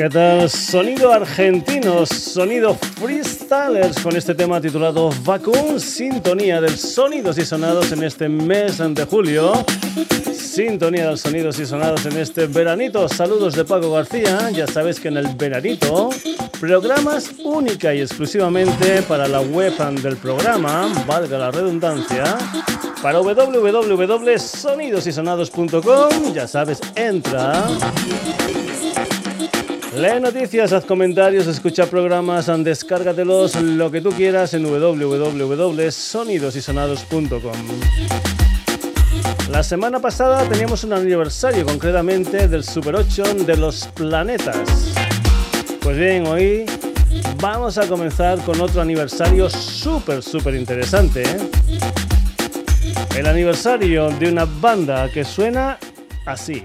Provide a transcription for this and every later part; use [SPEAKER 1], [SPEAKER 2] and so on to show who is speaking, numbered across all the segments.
[SPEAKER 1] ¿Qué tal? Sonido argentino, sonido freestylers con este tema titulado Vacuum, sintonía del sonidos y sonados en este mes de julio. Sintonía de los sonidos y sonados en este veranito. Saludos de Paco García. Ya sabes que en el veranito programas única y exclusivamente para la web del programa, valga la redundancia, para www.sonidosysonados.com. Ya sabes, entra Lee noticias, haz comentarios, escucha programas, descárgatelos, lo que tú quieras en www.sonidosysonados.com. La semana pasada teníamos un aniversario, concretamente del Super 8 de los planetas. Pues bien, hoy vamos a comenzar con otro aniversario súper, súper interesante. ¿eh? El aniversario de una banda que suena así.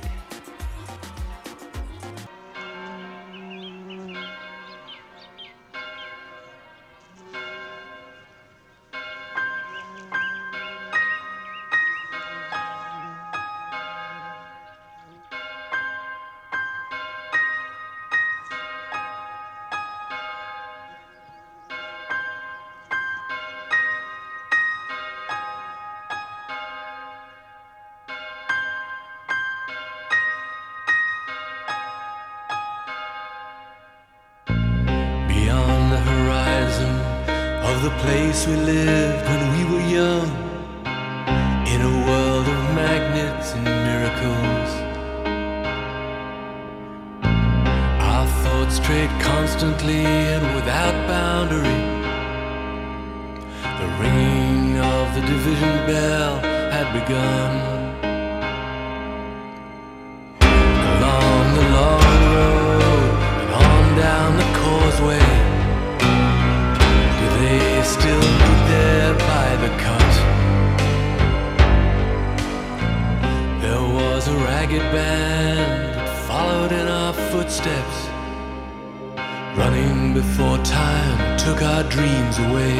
[SPEAKER 2] away,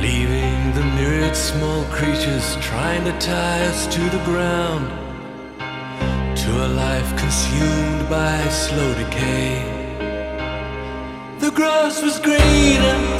[SPEAKER 2] leaving the myriad small creatures trying to tie us to the ground, to a life consumed by slow decay. The grass was greener.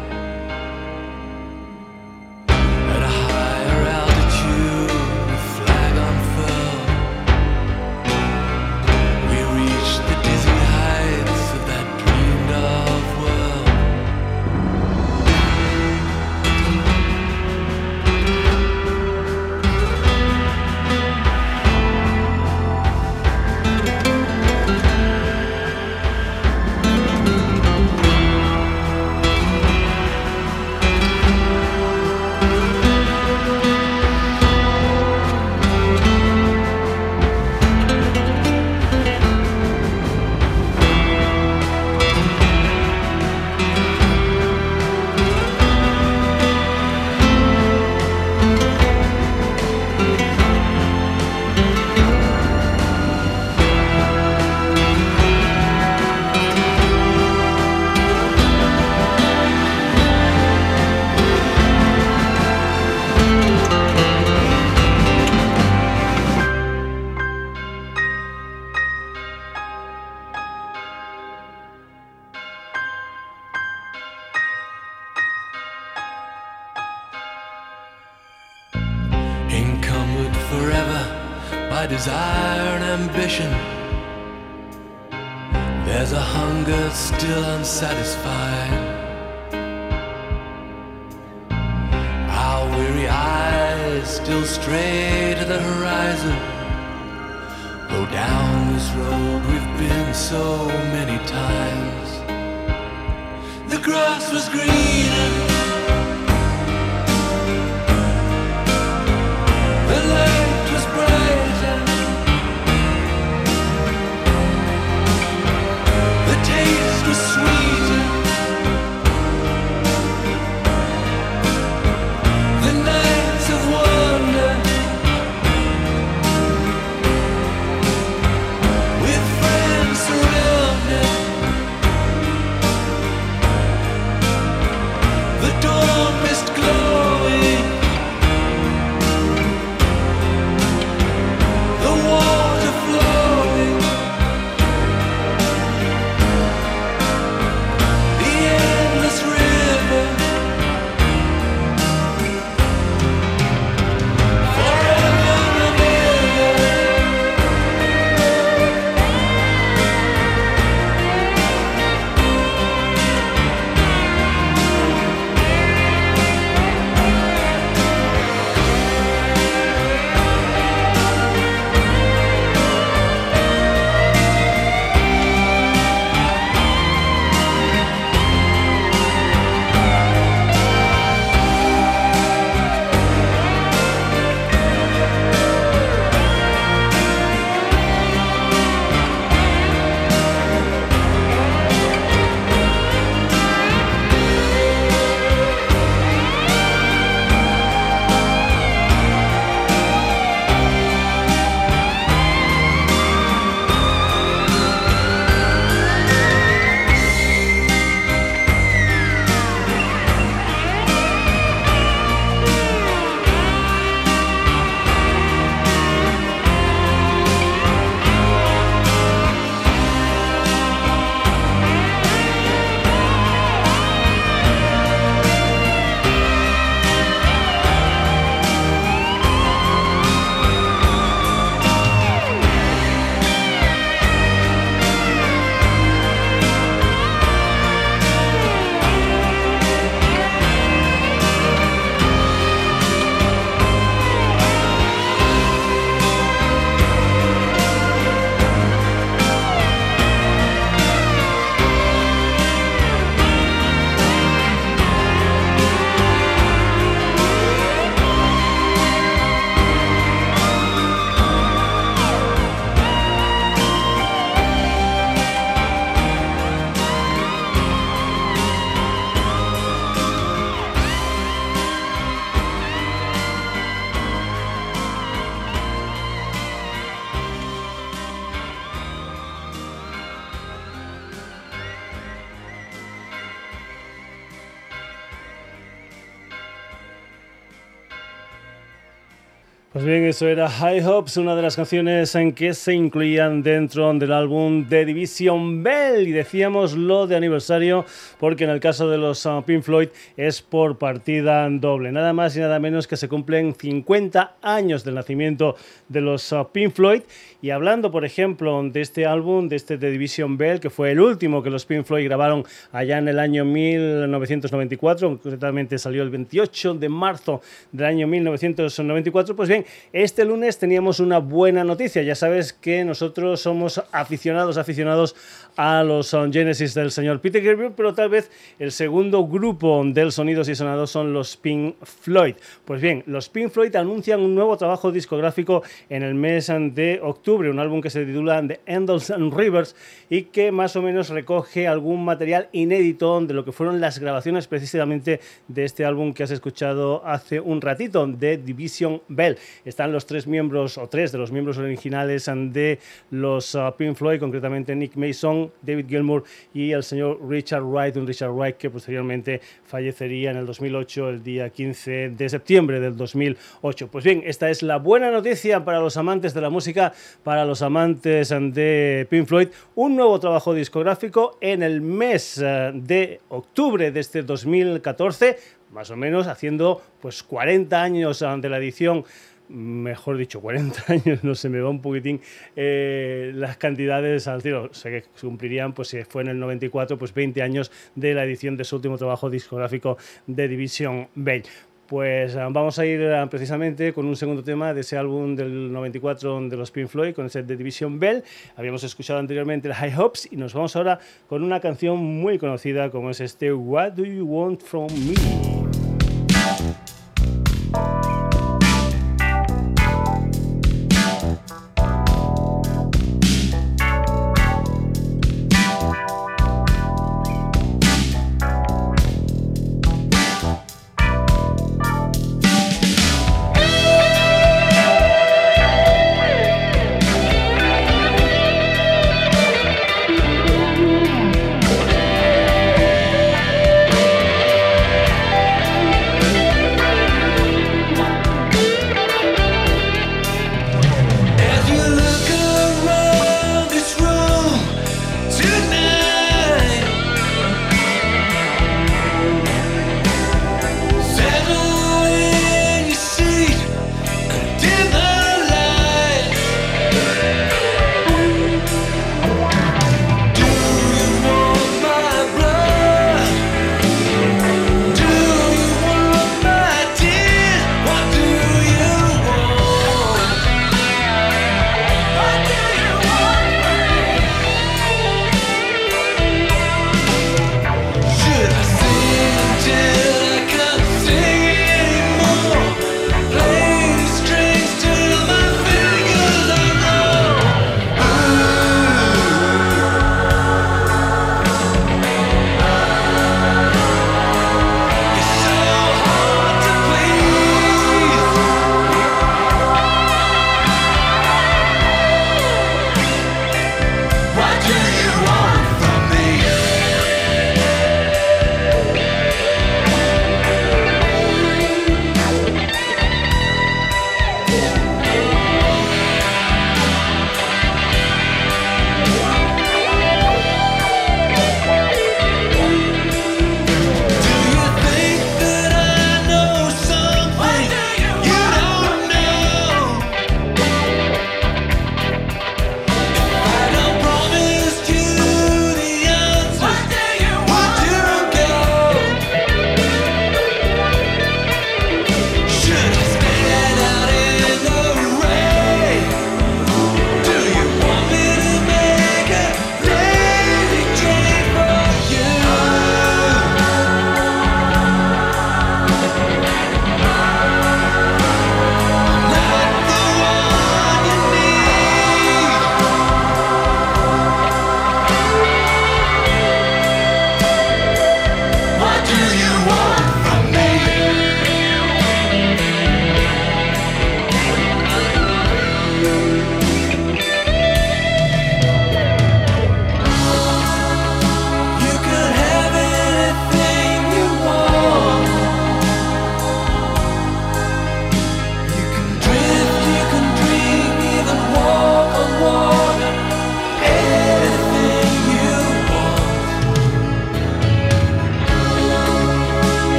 [SPEAKER 1] Eso era High Hopes, una de las canciones en que se incluían dentro del álbum de Division Bell. Y decíamos lo de aniversario porque en el caso de los uh, Pink Floyd es por partida doble. Nada más y nada menos que se cumplen 50 años del nacimiento de los uh, Pink Floyd. Y hablando, por ejemplo, de este álbum, de este de Division Bell, que fue el último que los Pink Floyd grabaron allá en el año 1994, concretamente salió el 28 de marzo del año 1994, pues bien, este lunes teníamos una buena noticia. Ya sabes que nosotros somos aficionados, aficionados a los Genesis del señor Peter Gabriel, pero tal vez el segundo grupo del Sonidos y Sonados son los Pink Floyd. Pues bien, los Pink Floyd anuncian un nuevo trabajo discográfico en el mes de octubre, un álbum que se titula The Endless and Rivers y que más o menos recoge algún material inédito de lo que fueron las grabaciones precisamente de este álbum que has escuchado hace un ratito, de Division Bell. Están los tres miembros, o tres de los miembros originales de los uh, Pink Floyd, concretamente Nick Mason, David Gilmour y el señor Richard Wright, un Richard Wright que posteriormente fallecería en el 2008, el día 15 de septiembre del 2008. Pues bien, esta es la buena noticia para los amantes de la música, para los amantes de Pink Floyd, un nuevo trabajo discográfico en el mes uh, de octubre de este 2014, más o menos haciendo pues 40 años uh, de la edición mejor dicho, 40 años, no se me va un poquitín eh, las cantidades al cielo. Sé que cumplirían, pues si fue en el 94, pues 20 años de la edición de su último trabajo discográfico de Division Bell.
[SPEAKER 2] Pues ah, vamos a ir ah, precisamente con un segundo tema de ese álbum del 94 de los Pink Floyd, con ese de Division Bell. Habíamos escuchado anteriormente el High Hopes y nos vamos ahora con una canción muy conocida como es este What Do You Want From Me?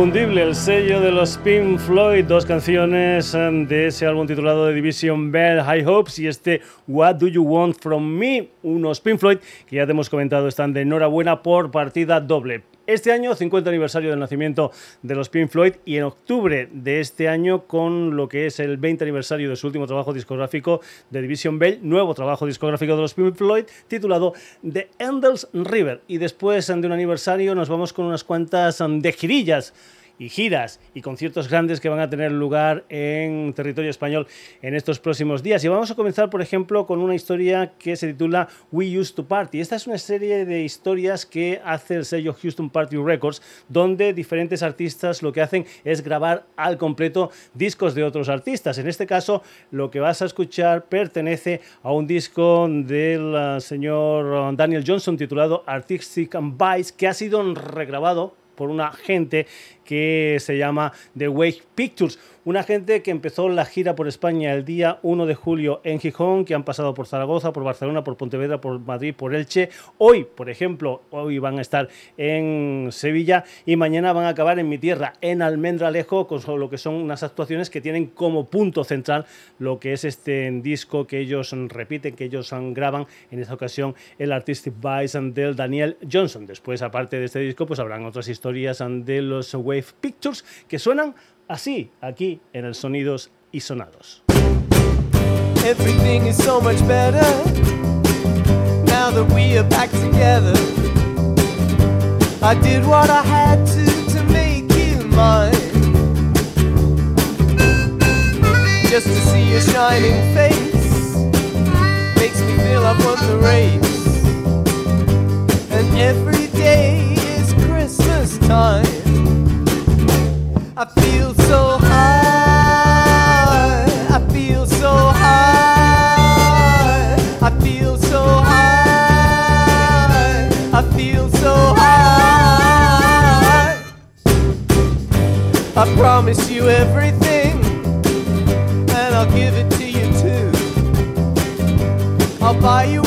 [SPEAKER 2] Inconfundible, el sello de los Pink Floyd, dos canciones em, de ese álbum titulado The Division Bell, High Hopes y este What Do You Want From Me, unos Pink Floyd que ya te hemos comentado están de enhorabuena por partida doble. Este año, 50 aniversario del nacimiento de los Pink Floyd y en octubre de este año con lo que es el 20 aniversario de su último trabajo discográfico de Division Bell, nuevo trabajo discográfico de los Pink Floyd titulado The Endless River. Y después de un aniversario nos vamos con unas cuantas de girillas
[SPEAKER 1] y giras y conciertos grandes que van a tener lugar en territorio español en estos próximos días. Y vamos a comenzar, por ejemplo, con una historia que se titula We Used to Party. Esta es una serie de historias que hace el sello Houston Party Records, donde diferentes artistas lo que hacen es grabar al completo discos de otros artistas. En este caso, lo que vas a escuchar pertenece a un disco del uh, señor Daniel Johnson titulado Artistic and Vice, que ha sido regrabado por una gente que se llama The Wake Pictures. Una gente que empezó la gira por España el día 1 de julio en Gijón, que han pasado por Zaragoza, por Barcelona, por Pontevedra, por Madrid, por Elche. Hoy, por ejemplo, hoy van a estar en Sevilla y mañana van a acabar en mi tierra, en Almendralejo, con lo que son unas actuaciones que tienen como punto central lo que es este disco que ellos repiten, que ellos graban, en esta ocasión el Artistic Vice del Daniel Johnson. Después, aparte de este disco, pues habrán otras historias de los Wave Pictures que suenan así aquí en el Sonidos y Sonados.
[SPEAKER 3] Everything is so much better now that we are back together. I did what I had to to make you mine. Just to see your shining face makes me feel I won the race. And every day is Christmas time. I feel so high. I feel so high. I feel so high. I feel so high. I promise you everything, and I'll give it to you too. I'll buy you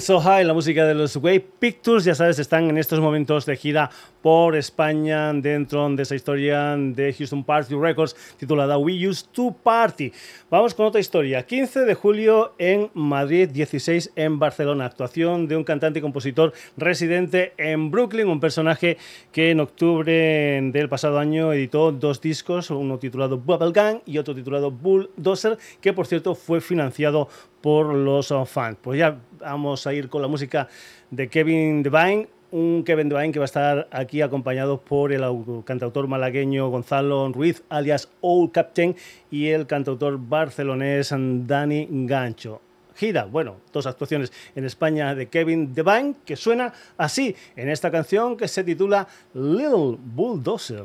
[SPEAKER 3] So High,
[SPEAKER 1] la música de los Wave Pictures, ya sabes, están en estos momentos de gira por España dentro de esa historia de Houston Party Records titulada We Used to Party. Vamos con otra historia. 15 de julio en Madrid, 16 en Barcelona. Actuación de un cantante y compositor residente en Brooklyn, un personaje que en octubre del pasado año editó dos discos, uno titulado Bubblegum y otro titulado Bulldozer, que por cierto fue financiado por los fans. Pues ya vamos a ir con la música de Kevin Devine, un Kevin Devine que va a estar aquí acompañado por el cantautor malagueño Gonzalo Ruiz, alias Old Captain, y el cantautor barcelonés Dani Gancho. Gira, bueno, dos actuaciones en España de Kevin Devine, que suena así en esta canción que se titula Little Bulldozer.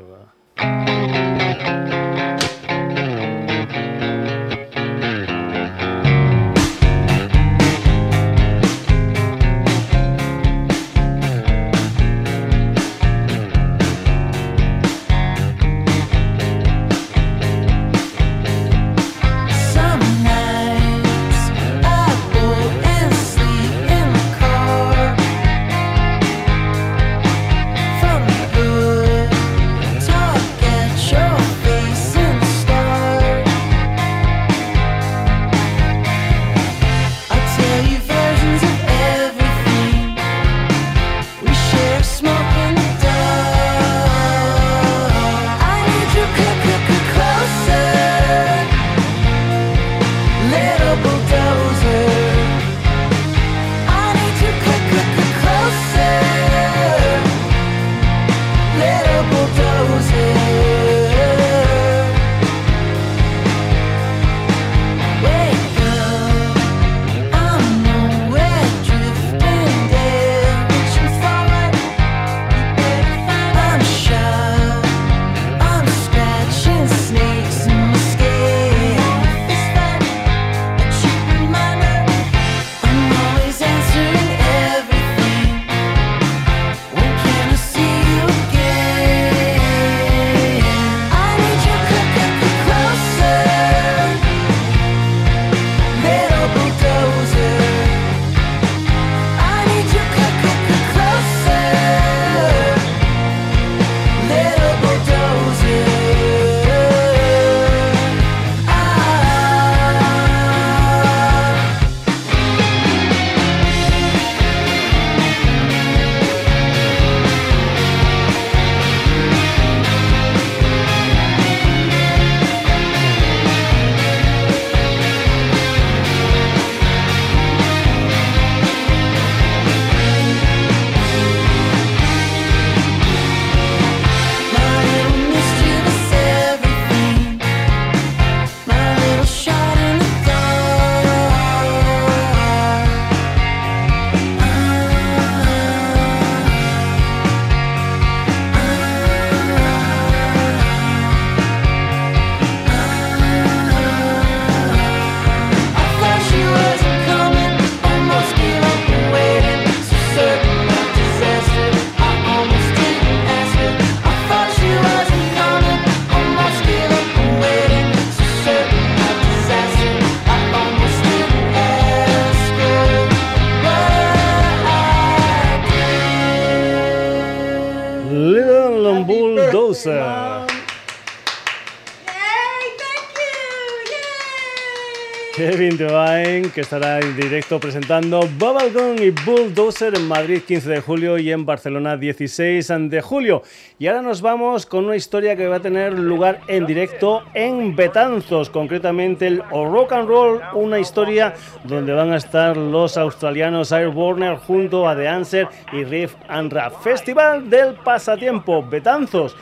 [SPEAKER 1] Kevin Devine, que estará en directo presentando Bubblegum y Bulldozer en Madrid 15 de julio y en Barcelona 16 de julio. Y ahora nos vamos con una historia que va a tener lugar en directo en Betanzos, concretamente el Rock and Roll, una historia donde van a estar los australianos Airborne junto a The Answer y Riff and Rap. Festival del Pasatiempo, Betanzos.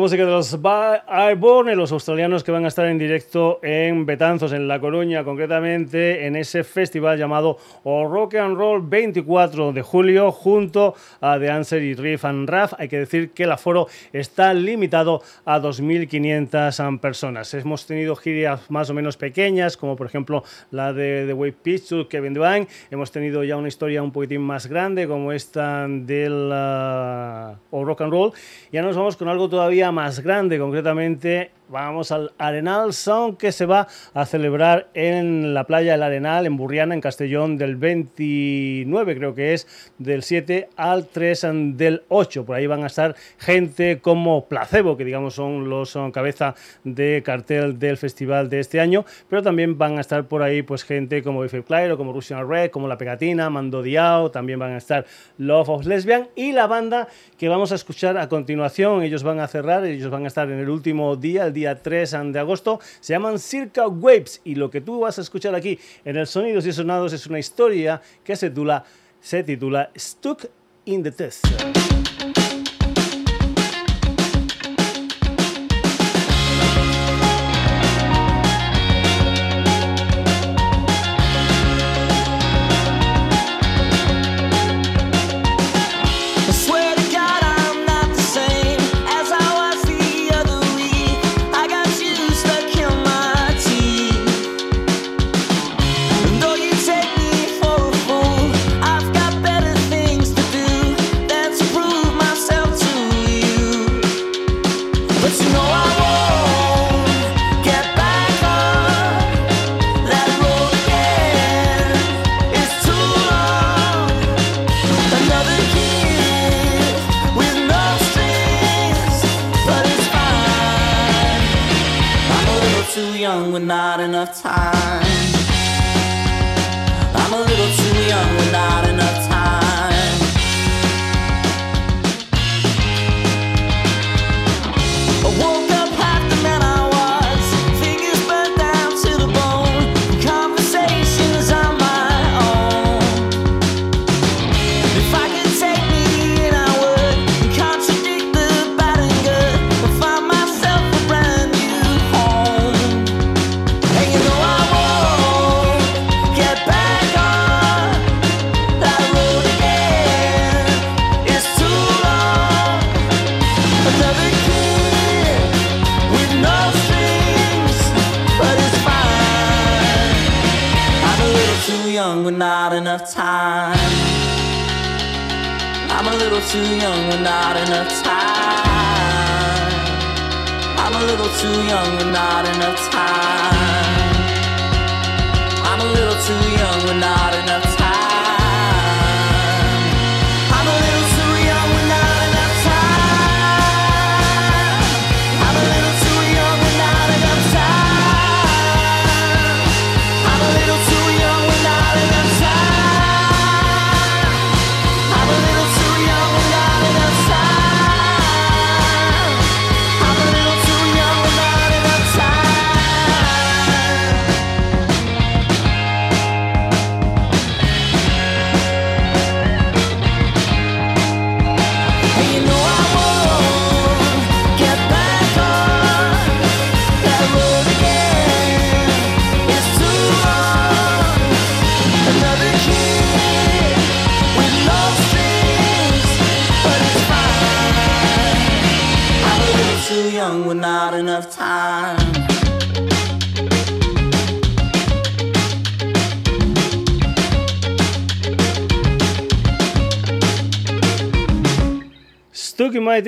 [SPEAKER 1] En la música los Airborne, los australianos que van a estar en directo en Betanzos, en La Coruña, concretamente en ese festival llamado Rock and Roll 24 de julio, junto a The Answer y Riff and Raff. Hay que decir que el aforo está limitado a 2.500 personas. Hemos tenido giras más o menos pequeñas, como por ejemplo la de The Way Picture, Kevin Devine. Hemos tenido ya una historia un poquitín más grande, como esta del uh, Rock and Roll. Ya nos vamos con algo todavía más grande, concretamente vamos al Arenal Sound que se va a celebrar en la playa del Arenal, en Burriana, en Castellón, del 29, creo que es, del 7 al 3 del 8. Por ahí van a estar gente como Placebo, que digamos son los cabeza de cartel del festival de este año, pero también van a estar por ahí pues gente como Biffy Clyro, como Russian Red, como La Pegatina, Mando Diao, también van a estar Love of Lesbian y la banda que vamos a escuchar a continuación, ellos van a cerrar, ellos van a estar en el último día, el día 3 de agosto, se llaman Circa Waves y lo que tú vas a escuchar aquí en el Sonidos y Sonados es una historia que se titula, se titula Stuck in the Test.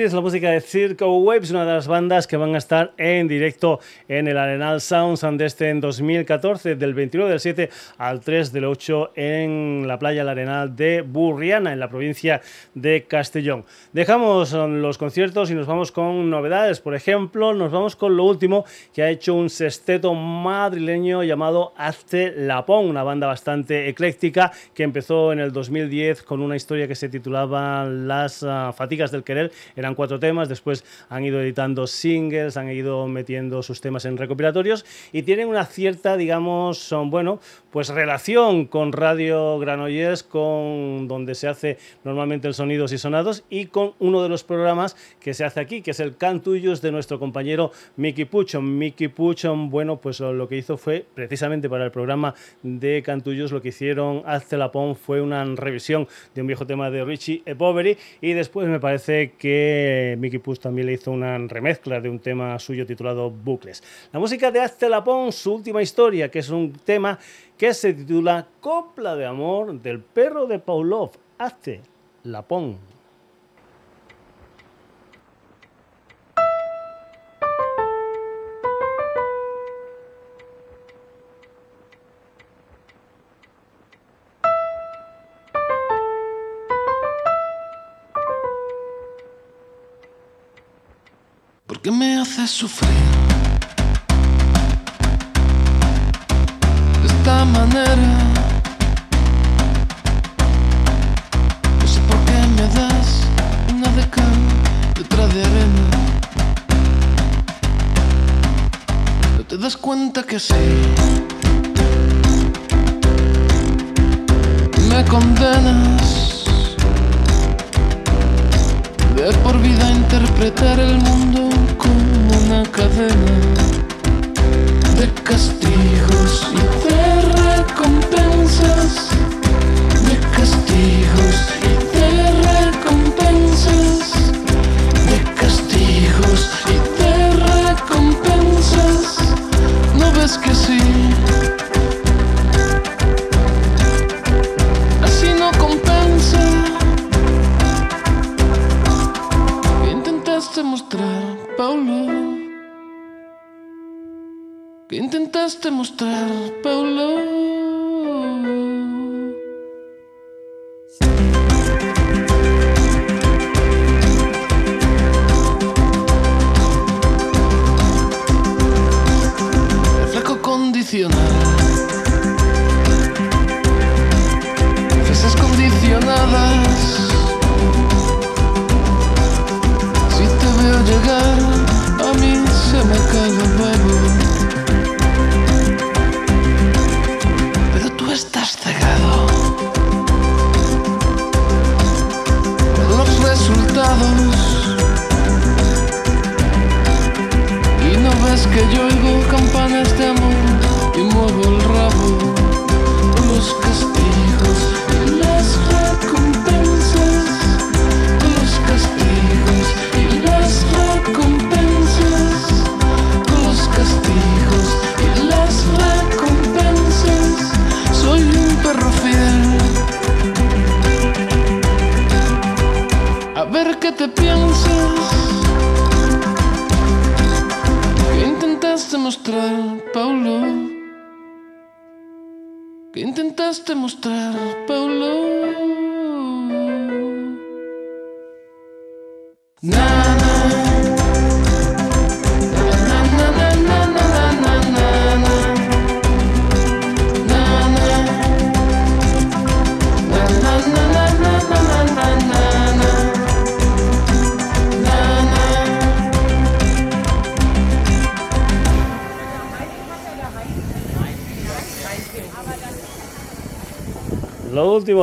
[SPEAKER 1] Es la música de Circo Waves, una de las bandas que van a estar en directo en el Arenal Sounds de este en 2014, del 29 del 7 al 3 del 8 en la playa del Arenal de Burriana, en la provincia de Castellón. Dejamos los conciertos y nos vamos con novedades. Por ejemplo, nos vamos con lo último que ha hecho un sesteto madrileño llamado Hazte Lapón, una banda bastante ecléctica que empezó en el 2010 con una historia que se titulaba Las ah, Fatigas del Querer eran cuatro temas, después han ido editando singles, han ido metiendo sus temas en recopilatorios y tienen una cierta, digamos, son, bueno, pues relación con Radio Granollers, con donde se hace normalmente el Sonidos y Sonados y con uno de los programas que se hace aquí, que es el Cantuyos de nuestro compañero Mickey Puchon. Mickey Puchon, bueno, pues lo que hizo fue precisamente para el programa de Cantuyos, lo que hicieron Hazte la fue una revisión de un viejo tema de Richie e. Poveri y después me parece que Mickey Push también le hizo una remezcla de un tema suyo titulado Bucles. La música de Hazte Lapón, su última historia, que es un tema que se titula Copla de amor del perro de Pavlov, Hazte Lapón.
[SPEAKER 4] ¿Por qué me haces sufrir? Manera, no sé por qué me das una de cal detrás de arena. No te das cuenta que sí. Me condenas de por vida interpretar el mundo como una cadena de castigos intentaste mostrar, Paulo?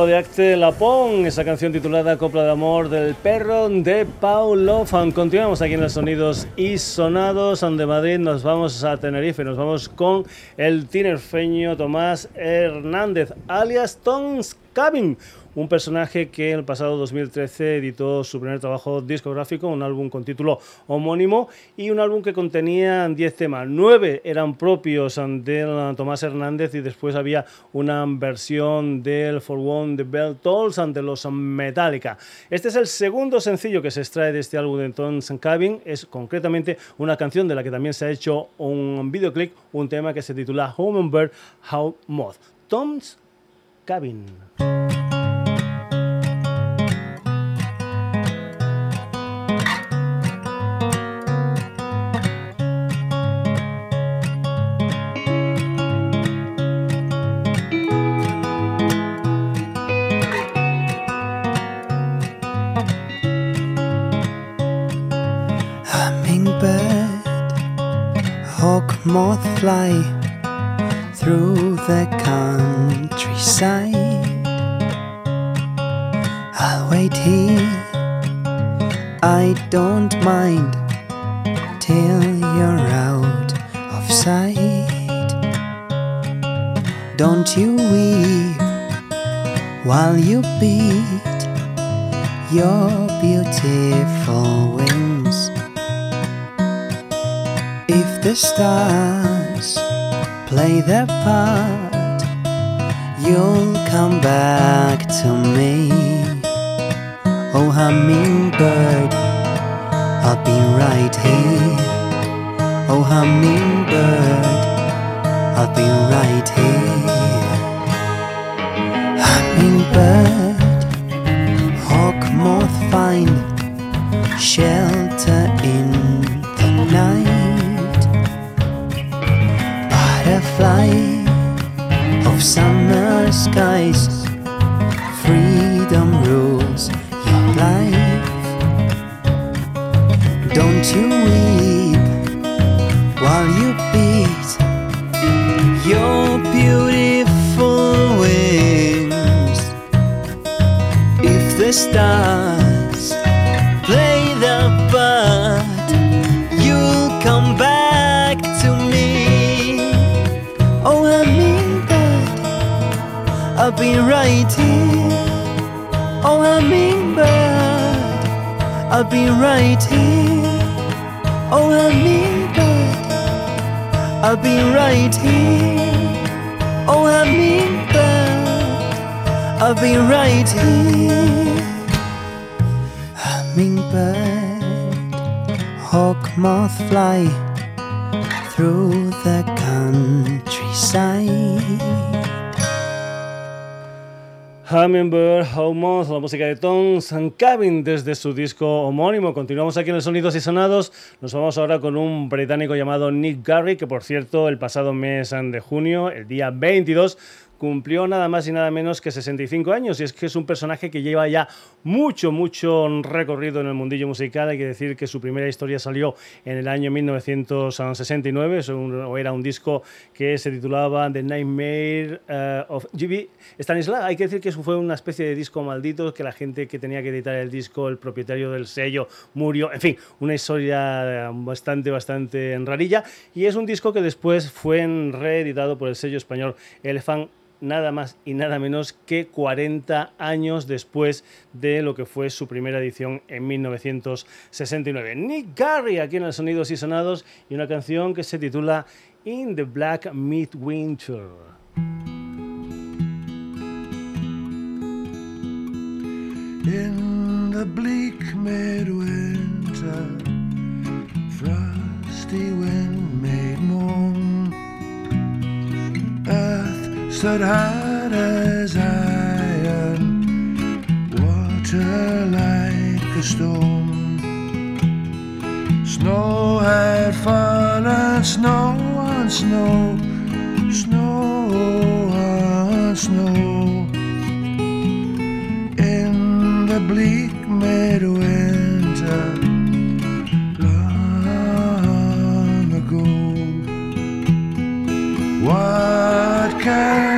[SPEAKER 1] Último de Acte Lapón, esa canción titulada Copla de Amor del Perro de Paul Lofan. Continuamos aquí en los sonidos y sonados de Madrid. Nos vamos a Tenerife, nos vamos con el tinerfeño Tomás Hernández, alias Tons Cabin un personaje que el pasado 2013 editó su primer trabajo discográfico, un álbum con título homónimo y un álbum que contenía 10 temas. 9 eran propios de Tomás Hernández y después había una versión del For One The Bell Tolls de los Metallica. Este es el segundo sencillo que se extrae de este álbum de Tom's Cabin, es concretamente una canción de la que también se ha hecho un videoclip, un tema que se titula Home Bird How Moth. Tom's Cabin.
[SPEAKER 5] Fly I'll be right here. Oh, that I'll be right here. Oh, that I'll be right here. Oh, that I'll be right here. Hummingbird, hawk, moth, fly through the countryside.
[SPEAKER 1] Hummingbird, Moth, la música de Tom Cabin desde su disco homónimo. Continuamos aquí en el Sonidos y Sonados. Nos vamos ahora con un británico llamado Nick Garry, que por cierto, el pasado mes de junio, el día 22, cumplió nada más y nada menos que 65 años y es que es un personaje que lleva ya mucho, mucho recorrido en el mundillo musical. Hay que decir que su primera historia salió en el año 1969, o era un disco que se titulaba The Nightmare eh, of G.B. Stanislav. Hay que decir que eso fue una especie de disco maldito que la gente que tenía que editar el disco, el propietario del sello, murió. En fin, una historia bastante, bastante rarilla. Y es un disco que después fue reeditado por el sello español Elephant nada más y nada menos que 40 años después de lo que fue su primera edición en 1969. Nick Garry aquí en el Sonidos y Sonados y una canción que se titula In the Black Midwinter.
[SPEAKER 6] In the bleak midwinter, frosty wind made. Stood hard as iron, water like a stone. Snow had fallen, snow on snow, snow on snow. In the bleak midwinter. What can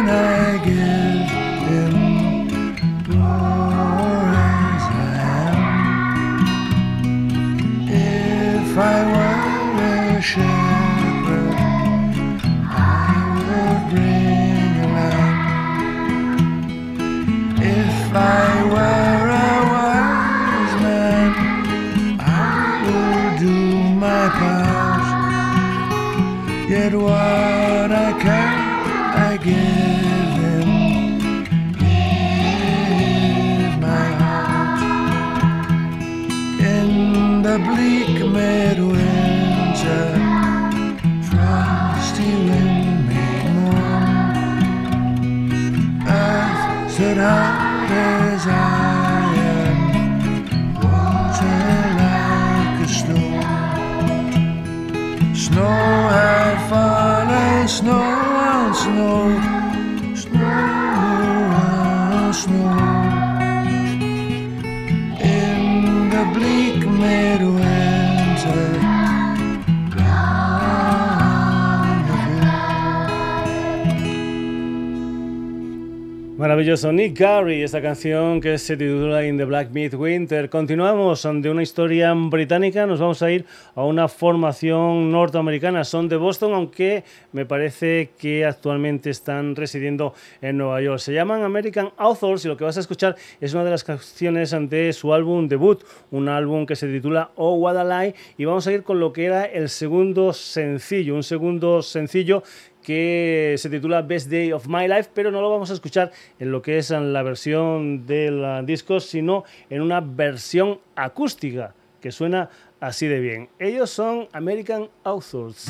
[SPEAKER 1] Maravilloso, Nick Gary, esta canción que se titula In the Black Midwinter. Continuamos de una historia británica, nos vamos a ir a una formación norteamericana. Son de Boston, aunque me parece que actualmente están residiendo en Nueva York. Se llaman American Authors y lo que vas a escuchar es una de las canciones de su álbum debut, un álbum que se titula Oh What a Lie. Y vamos a ir con lo que era el segundo sencillo, un segundo sencillo que se titula Best Day of My Life, pero no lo vamos a escuchar en lo que es en la versión del disco, sino en una versión acústica que suena así de bien. Ellos son American Authors.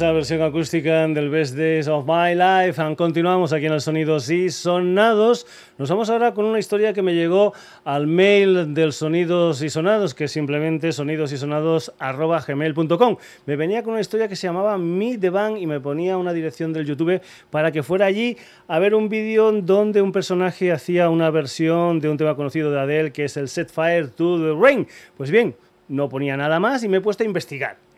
[SPEAKER 1] Esa versión acústica del Best Days of My Life. And continuamos aquí en los Sonidos y Sonados. Nos vamos ahora con una historia que me llegó al mail del Sonidos y Sonados, que es simplemente sonidosysonados.gmail.com. Me venía con una historia que se llamaba Band y me ponía una dirección del YouTube para que fuera allí a ver un vídeo donde un personaje hacía una versión de un tema conocido de Adele, que es el Set Fire to the Rain. Pues bien, no ponía nada más y me he puesto a investigar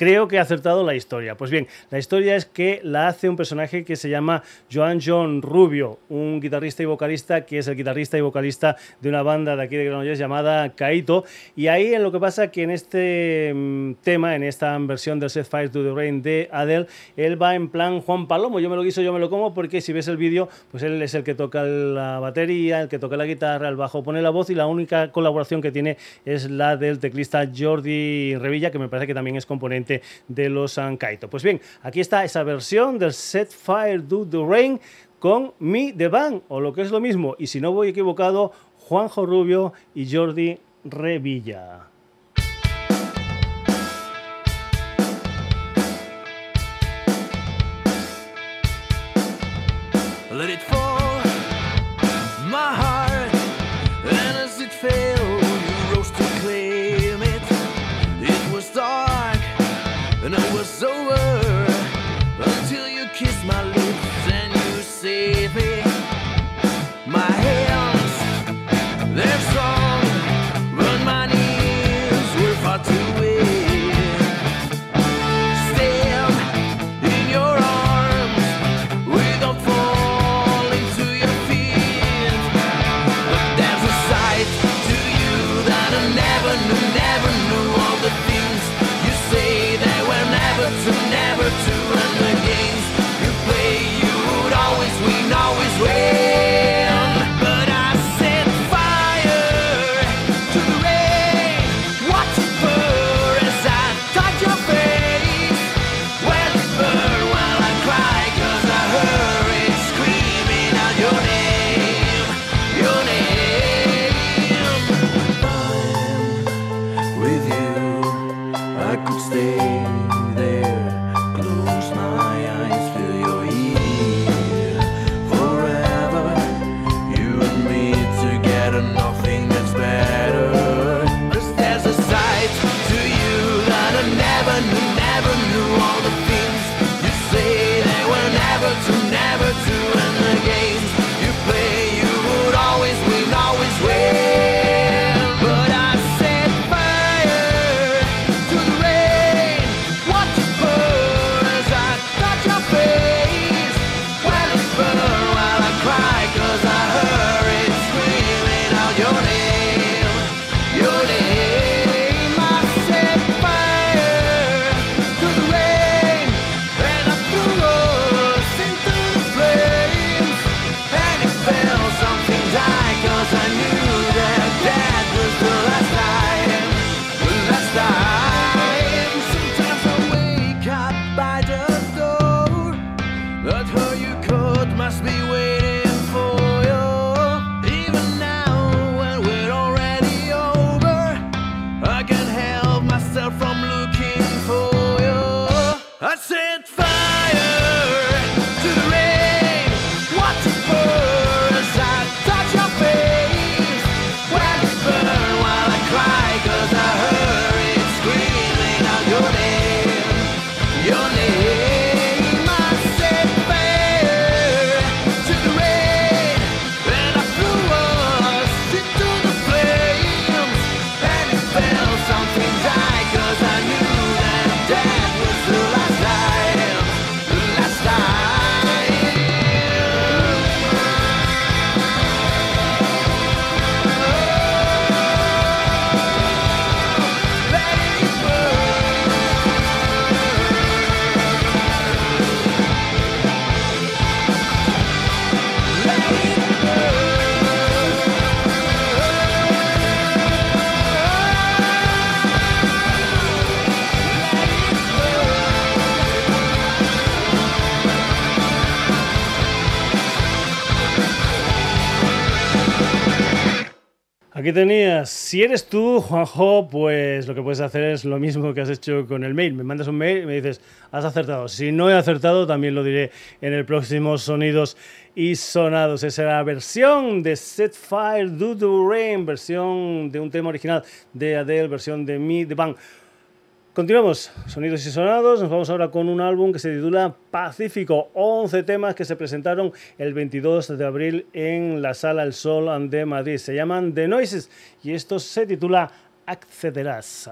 [SPEAKER 1] creo que he acertado la historia. Pues bien, la historia es que la hace un personaje que se llama Joan John Rubio, un guitarrista y vocalista que es el guitarrista y vocalista de una banda de aquí de Granollers llamada Kaito. Y ahí en lo que pasa que en este mm, tema, en esta versión del Set Fire to the Rain de Adele, él va en plan Juan Palomo. Yo me lo guiso, yo me lo como, porque si ves el vídeo, pues él es el que toca la batería, el que toca la guitarra, el bajo pone la voz y la única colaboración que tiene es la del teclista Jordi Revilla, que me parece que también es componente de los Ankaito. Pues bien, aquí está esa versión del Set Fire to the Rain con Me The Band, o lo que es lo mismo, y si no voy equivocado, Juanjo Rubio y Jordi Revilla.
[SPEAKER 2] Let it fall, was over until you kissed my lips and you saved me.
[SPEAKER 6] Tenías, si eres tú, Juanjo, pues lo que puedes hacer es lo mismo que has hecho con el mail. Me mandas un mail y me dices, has acertado. Si no he acertado, también lo diré en el próximo Sonidos y Sonados. Esa era la versión de Set Fire Do The Rain, versión de un tema original de Adele, versión de Me, The Bang. Continuamos, sonidos y sonados. Nos vamos ahora con un álbum que se titula Pacífico. 11 temas que se presentaron el 22 de abril en la Sala El Sol de Madrid. Se llaman The Noises y esto se titula Accederás.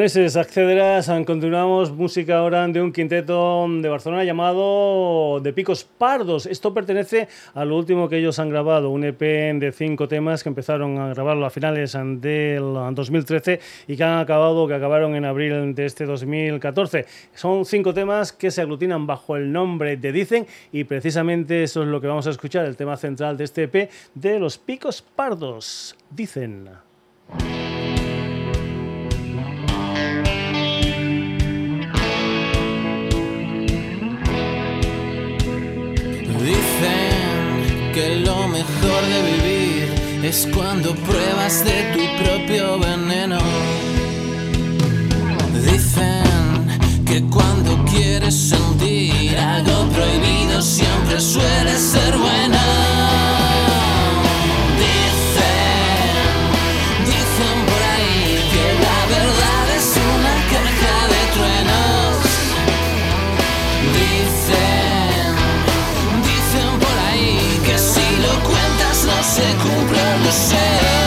[SPEAKER 6] Accederás. Continuamos música ahora de un quinteto de Barcelona llamado De Picos Pardos. Esto pertenece a lo último que ellos han grabado, un EP de cinco temas que empezaron a grabarlo a finales del 2013 y que han acabado, que acabaron en abril de este 2014. Son cinco temas que se aglutinan bajo el nombre de Dicen y precisamente eso es lo que vamos a escuchar, el tema central de este EP de Los Picos Pardos. Dicen.
[SPEAKER 7] Dicen que lo mejor de vivir es cuando pruebas de tu propio veneno. Dicen que cuando quieres sentir algo prohibido siempre suele ser buena.
[SPEAKER 1] I said.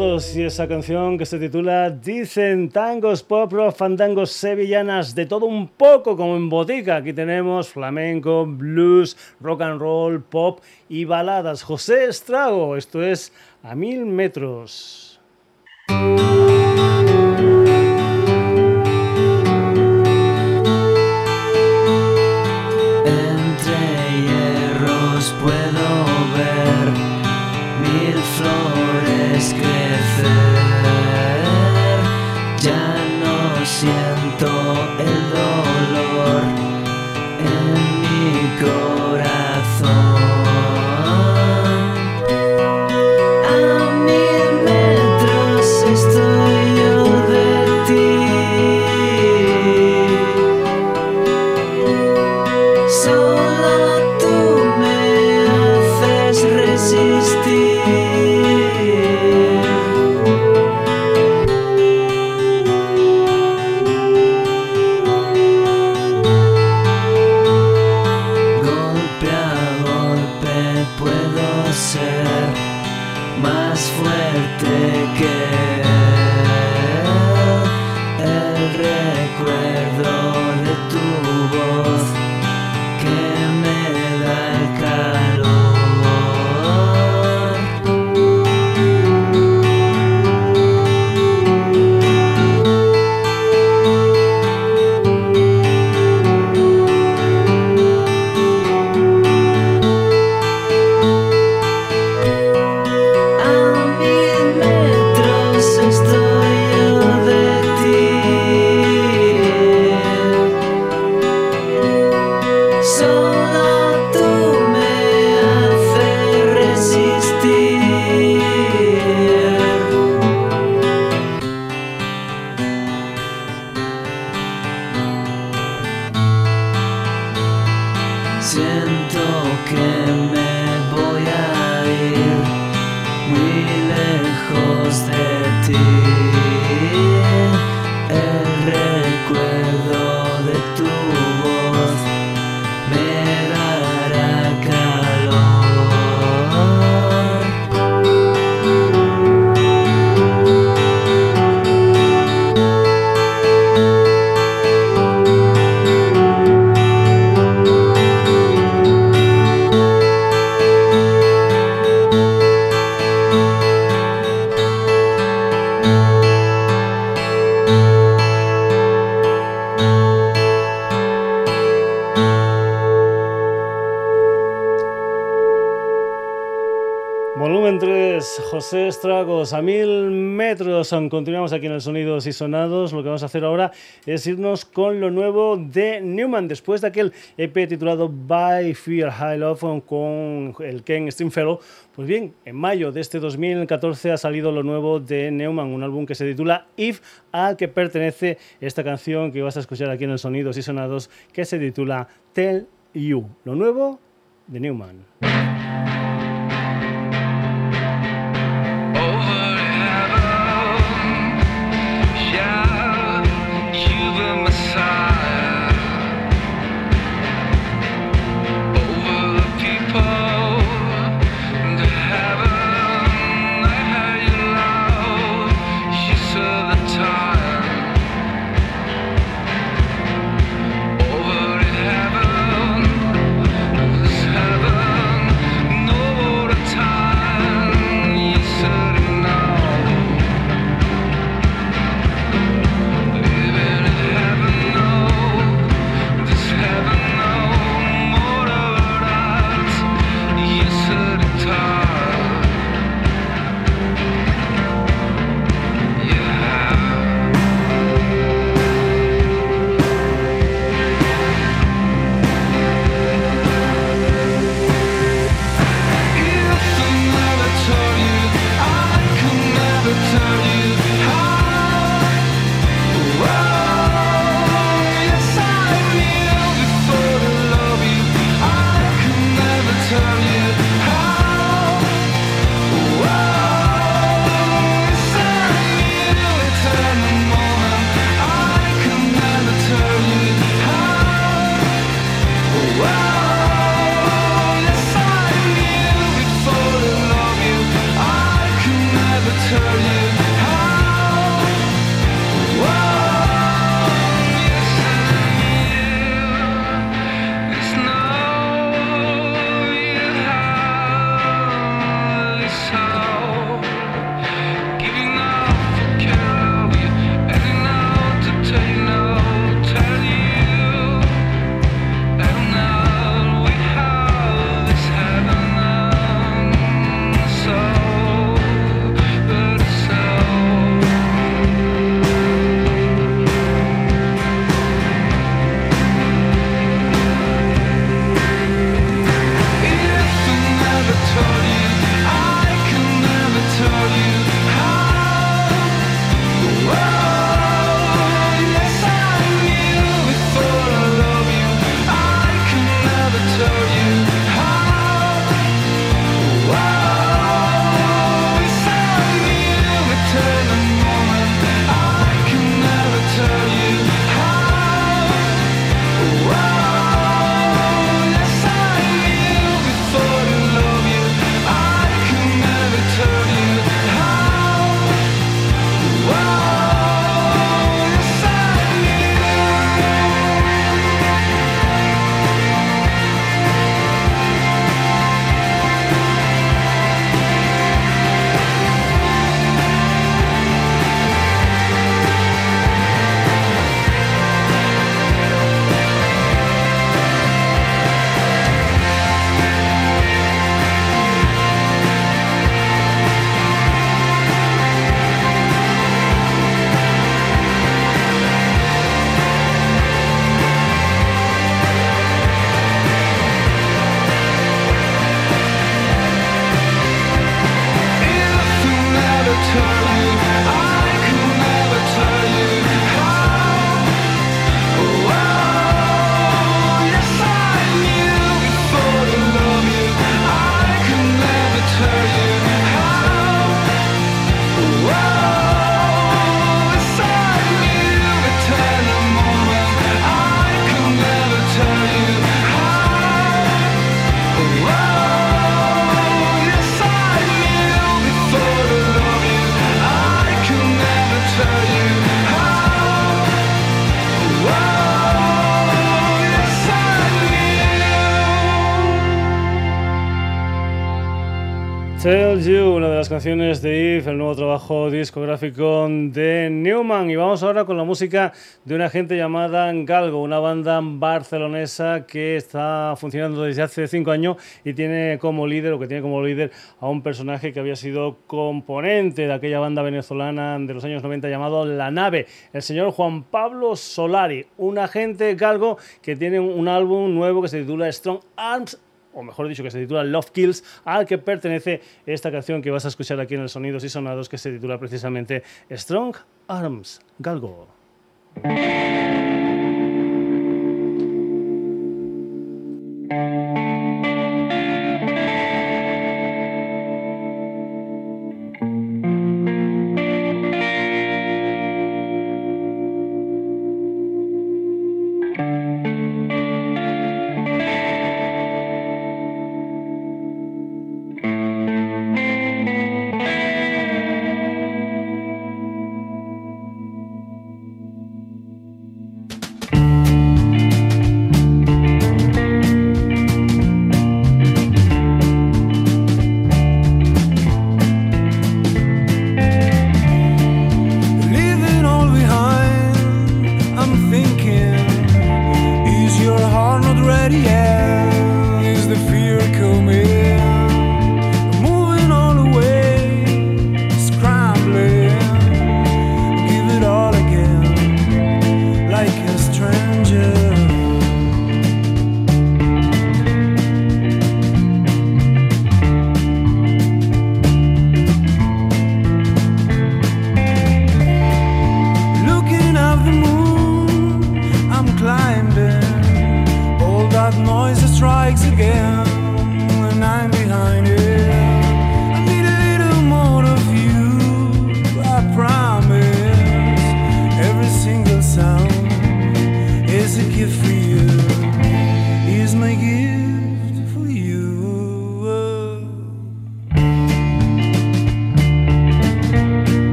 [SPEAKER 1] y
[SPEAKER 8] esa canción que se titula Dicen tangos, pop, rock, fandangos, sevillanas, de todo un poco como en botica. Aquí tenemos flamenco, blues, rock and roll, pop y baladas. José Estrago, esto es A Mil Metros.
[SPEAKER 9] Los estragos a mil metros. Continuamos aquí en el Sonidos y Sonados. Lo que vamos a hacer ahora es irnos con lo nuevo de Newman. Después de aquel EP titulado By Fear High Love con el Ken Stringfellow, pues bien, en mayo de este 2014 ha salido lo nuevo de Newman, un álbum que se titula If, al que pertenece esta canción que vas a escuchar aquí en el Sonidos y Sonados, que se titula Tell You. Lo nuevo de Newman.
[SPEAKER 6] Canciones de If, el nuevo trabajo discográfico de Newman. Y vamos ahora con la música de una gente llamada Galgo, una banda barcelonesa que está funcionando desde hace cinco años y tiene como líder, o que tiene como líder, a un personaje que había sido componente de aquella banda venezolana de los años 90 llamado La Nave, el señor Juan Pablo Solari, un agente galgo que tiene un álbum nuevo que se titula Strong Arms o mejor dicho, que se titula Love Kills, al que pertenece esta canción que vas a escuchar aquí en el Sonidos y Sonados, que se titula precisamente Strong Arms Galgo.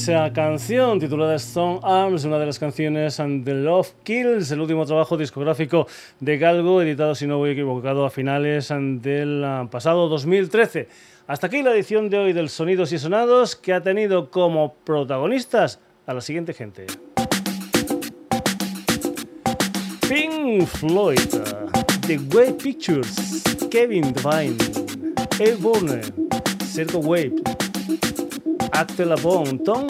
[SPEAKER 6] Esa canción titulada Stone Arms, una de las canciones and The Love Kills, el último trabajo discográfico de Galgo, editado, si no voy equivocado, a finales del ah, pasado 2013. Hasta aquí la edición de hoy del Sonidos y Sonados, que ha tenido como protagonistas a la siguiente gente. Pink Floyd, The Wave Pictures, Kevin Devine, Airborne, Circle Wave, Acte Labon, Tom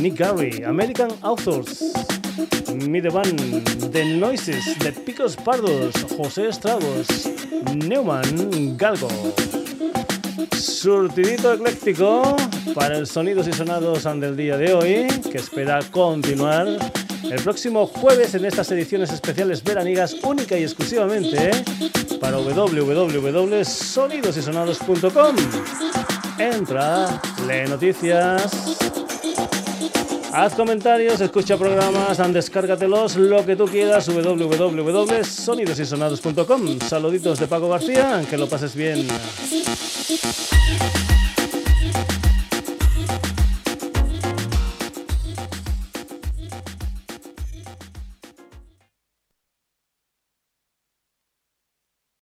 [SPEAKER 6] Nick Gary, American Authors, Midevan, The Noises, The Picos Pardos, José Estragos, Neumann, Galgo.
[SPEAKER 1] surtidito ecléctico para el sonidos y sonados del día de hoy, que espera continuar el próximo jueves en estas ediciones especiales veranigas única y exclusivamente para www.sonidosysonados.com. Entra, lee noticias, haz comentarios, escucha programas, descárgatelos, lo que tú quieras, www.sonidosysonados.com. Saluditos de Paco García, que lo pases bien.